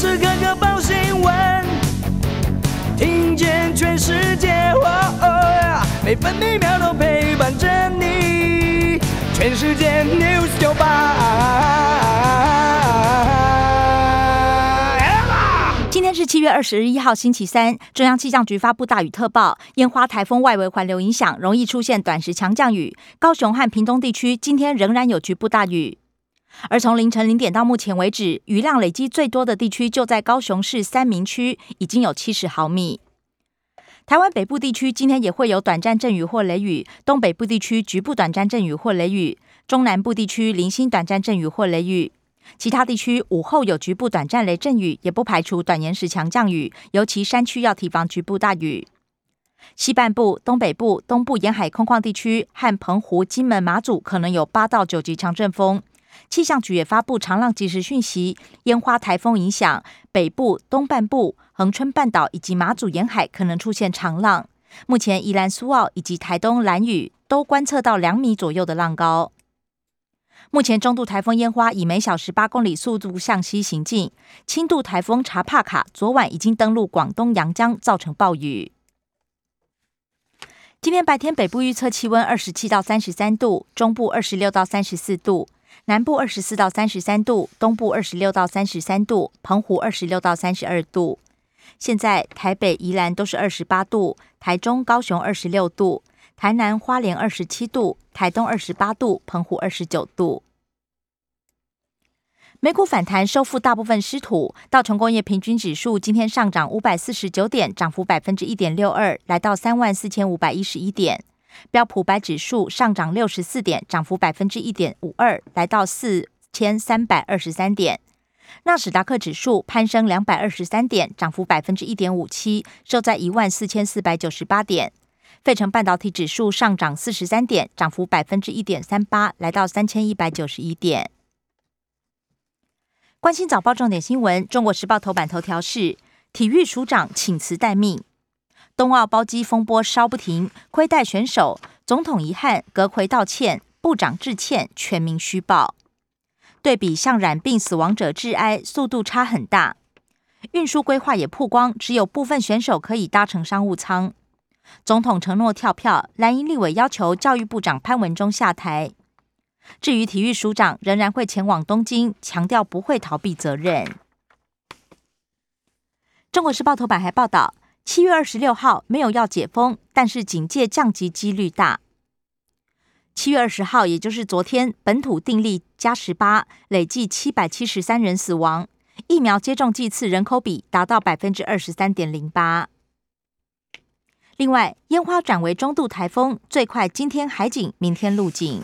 时刻刻报新闻，听见全世界，每分每秒都陪伴着你。全世界 news 九八。今天是七月二十一号，星期三。中央气象局发布大雨特报，烟花台风外围环流影响，容易出现短时强降雨。高雄和屏东地区今天仍然有局部大雨。而从凌晨零点到目前为止，雨量累积最多的地区就在高雄市三明区，已经有七十毫米。台湾北部地区今天也会有短暂阵雨或雷雨，东北部地区局部短暂阵雨或雷雨，中南部地区零星短暂阵雨或雷雨。其他地区午后有局部短暂雷阵雨，也不排除短延时强降雨，尤其山区要提防局部大雨。西半部、东北部、东部沿海空旷地区和澎湖、金门、马祖可能有八到九级强阵风。气象局也发布长浪即时讯息，烟花台风影响北部、东半部、恒春半岛以及马祖沿海可能出现长浪。目前宜兰苏澳以及台东兰屿都观测到两米左右的浪高。目前中度台风烟花以每小时八公里速度向西行进，轻度台风查帕卡昨晚已经登陆广东阳江，造成暴雨。今天白天北部预测气温二十七到三十三度，中部二十六到三十四度。南部二十四到三十三度，东部二十六到三十三度，澎湖二十六到三十二度。现在台北、宜兰都是二十八度，台中、高雄二十六度，台南、花莲二十七度，台东二十八度，澎湖二十九度。美股反弹，收复大部分失土。道琼工业平均指数今天上涨五百四十九点，涨幅百分之一点六二，来到三万四千五百一十一点。标普白指数上涨六十四点，涨幅百分之一点五二，来到四千三百二十三点。纳斯达克指数攀升两百二十三点，涨幅百分之一点五七，收在一万四千四百九十八点。费城半导体指数上涨四十三点，涨幅百分之一点三八，来到三千一百九十一点。关心早报重点新闻，中国时报头版头条是体育署长请辞待命。冬奥包机风波烧不停，亏待选手，总统遗憾，阁魁道歉，部长致歉，全民虚报。对比向染病死亡者致哀，速度差很大。运输规划也曝光，只有部分选手可以搭乘商务舱。总统承诺跳票，蓝营立委要求教育部长潘文忠下台。至于体育署长，仍然会前往东京，强调不会逃避责任。中国时报头版还报道。七月二十六号没有要解封，但是警戒降级几率大。七月二十号，也就是昨天，本土定例加十八，累计七百七十三人死亡。疫苗接种剂次人口比达到百分之二十三点零八。另外，烟花转为中度台风，最快今天海警，明天陆警。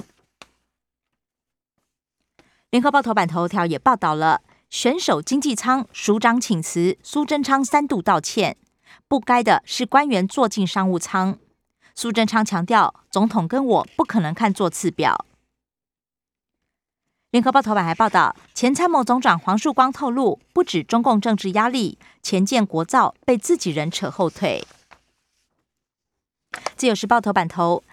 联合报头版头条也报道了选手经济舱署长请辞，苏贞昌三度道歉。不该的是官员坐进商务舱。苏贞昌强调，总统跟我不可能看座次表。联合报头版还报道，前参谋总长黄树光透露，不止中共政治压力，前建国造被自己人扯后腿。自由时报头版头，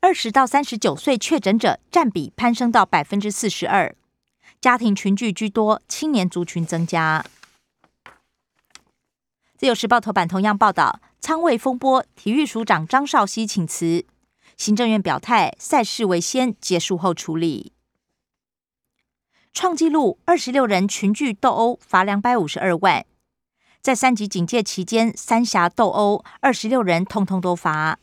二十到三十九岁确诊者占比攀升到百分之四十二，家庭群聚居多，青年族群增加。自由时报头版同样报道仓位风波，体育署长张少熙请辞，行政院表态赛事为先，结束后处理。创纪录二十六人群聚斗殴，罚两百五十二万，在三级警戒期间三峡斗殴，二十六人通通都罚。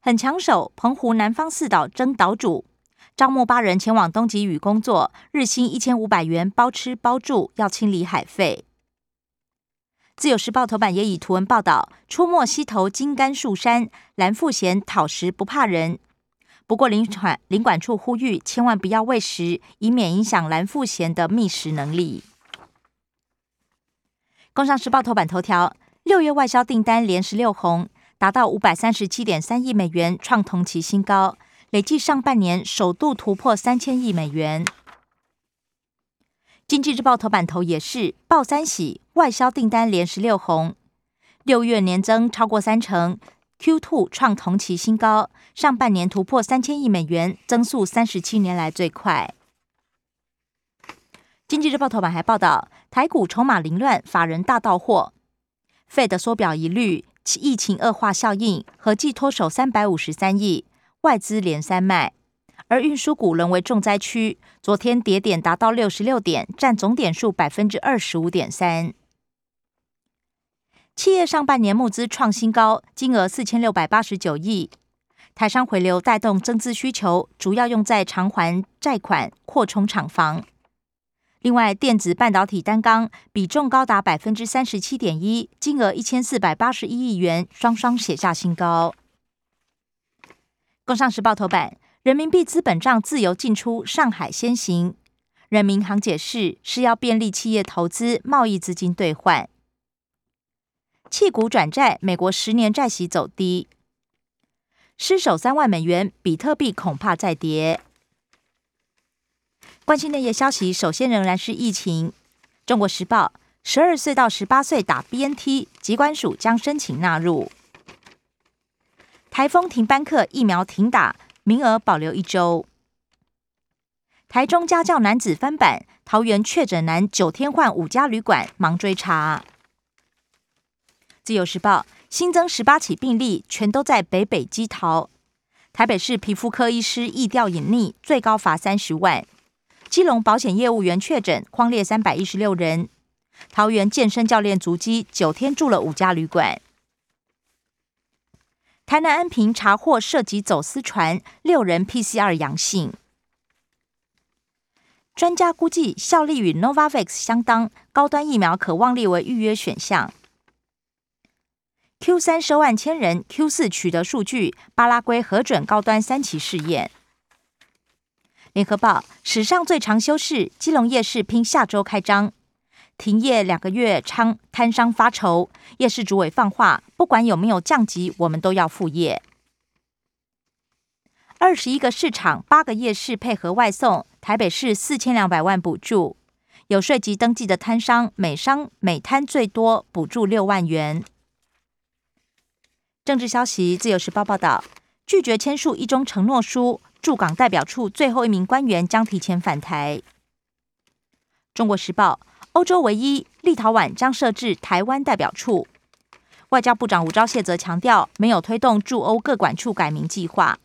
很抢手，澎湖南方四岛争岛主，招募八人前往东极屿工作，日薪一千五百元，包吃包住，要清理海费。自由时报头版也以图文报道：出没溪头金柑树山，蓝腹鹇讨食不怕人。不过领管领管处呼吁，千万不要喂食，以免影响蓝腹鹇的觅食能力。工商时报头版头条：六月外销订单连十六红，达到五百三十七点三亿美元，创同期新高，累计上半年首度突破三千亿美元。经济日报头版头也是报三喜，外销订单连十六红，六月年增超过三成，Q two 创同期新高，上半年突破三千亿美元，增速三十七年来最快。经济日报头版还报道，台股筹码凌乱，法人大到货。费的缩表疑虑，疫情恶化效应，合计脱手三百五十三亿，外资连三卖。而运输股沦为重灾区，昨天跌点达到六十六点，占总点数百分之二十五点三。企业上半年募资创新高，金额四千六百八十九亿。台商回流带动增资需求，主要用在偿还债款、扩充厂房。另外，电子半导体单钢比重高达百分之三十七点一，金额一千四百八十一亿元，双双写下新高。工商时报头版：人民币资本账自由进出，上海先行。人民行解释是要便利企业投资、贸易资金兑换。弃股转债，美国十年债息走低，失守三万美元，比特币恐怕再跌。关心内页消息，首先仍然是疫情。中国时报：十二岁到十八岁打 BNT，疾管署将申请纳入。台风停班课，疫苗停打，名额保留一周。台中家教男子翻版，桃园确诊男九天换五家旅馆，忙追查。自由时报：新增十八起病例，全都在北北基桃。台北市皮肤科医师易调隐匿，最高罚三十万。基隆保险业务员确诊，框列三百一十六人。桃园健身教练足迹九天住了五家旅馆。台南安平查获涉及走私船，六人 PCR 阳性。专家估计效力与 Novavax 相当，高端疫苗可望列为预约选项。Q 三收万千人，Q 四取得数据，巴拉圭核准高端三期试验。联合报史上最长休市，基隆夜市拼下周开张，停业两个月，仓摊商发愁。夜市主委放话，不管有没有降级，我们都要复业。二十一个市场，八个夜市配合外送，台北市四千两百万补助，有税籍登记的摊商，每商每摊最多补助六万元。政治消息，自由时报报道，拒绝签署一中承诺书。驻港代表处最后一名官员将提前返台。中国时报：欧洲唯一立陶宛将设置台湾代表处。外交部长吴钊燮则强调，没有推动驻欧各管处改名计划。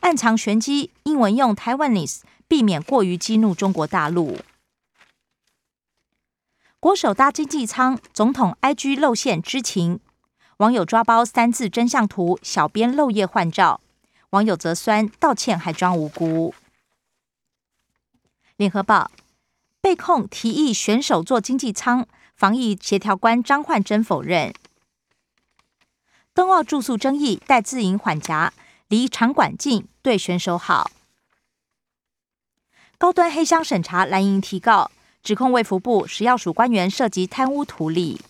暗藏玄机，英文用 Taiwanese，避免过于激怒中国大陆。国手搭经济舱，总统 IG 露馅知情，网友抓包三字真相图，小编漏夜换照。网友则酸道歉还装无辜。联合报被控提议选手坐经济舱，防疫协调官张焕珍否认。冬奥住宿争议，带自营缓夹，离场馆近，对选手好。高端黑箱审查蓝营提告，指控卫福部食药署官员涉及贪污图利。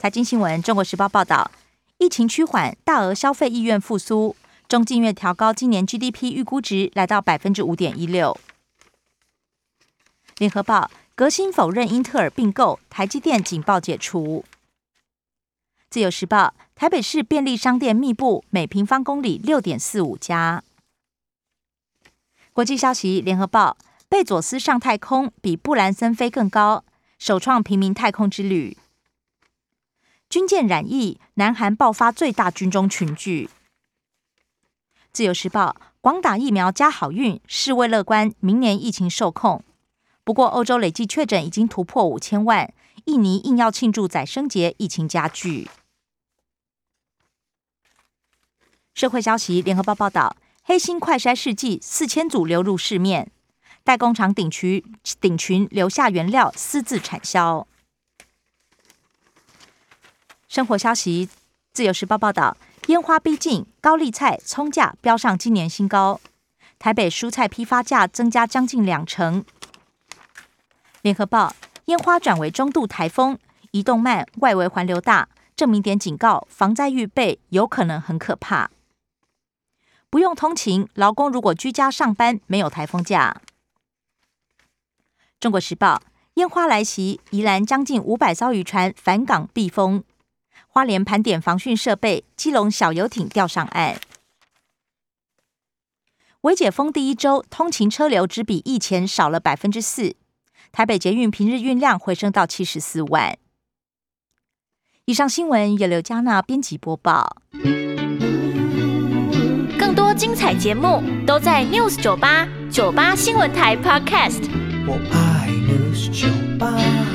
财经新闻，中国时报报道。疫情趋缓，大额消费意愿复苏，中金月调高今年 GDP 预估值，来到百分之五点一六。联合报革新否认英特尔并购，台积电警报解除。自由时报台北市便利商店密布，每平方公里六点四五家。国际消息，联合报贝佐斯上太空比布兰森飞更高，首创平民太空之旅。军舰染疫，南韩爆发最大军中群聚。自由时报：广打疫苗加好运，世卫乐观，明年疫情受控。不过，欧洲累计确诊已经突破五千万，印尼硬要庆祝宰生节，疫情加剧。社会消息：联合报报道，黑心快筛试剂四千组流入市面，代工厂顶群顶群留下原料，私自产销。生活消息，自由时报报道，烟花逼近，高丽菜、葱价飙上今年新高。台北蔬菜批发价增加将近两成。联合报，烟花转为中度台风，移动慢，外围环流大，证明点警告，防灾预备有可能很可怕。不用通勤，劳工如果居家上班，没有台风假。中国时报，烟花来袭，宜兰将近五百艘渔船返港避风。花莲盘点防汛设备，基隆小游艇钓上岸。微解封第一周，通勤车流只比疫前少了百分之四。台北捷运平日运量回升到七十四万。以上新闻由刘嘉娜编辑播报。更多精彩节目都在 News 九八九八新闻台 Podcast。我爱 News 酒吧。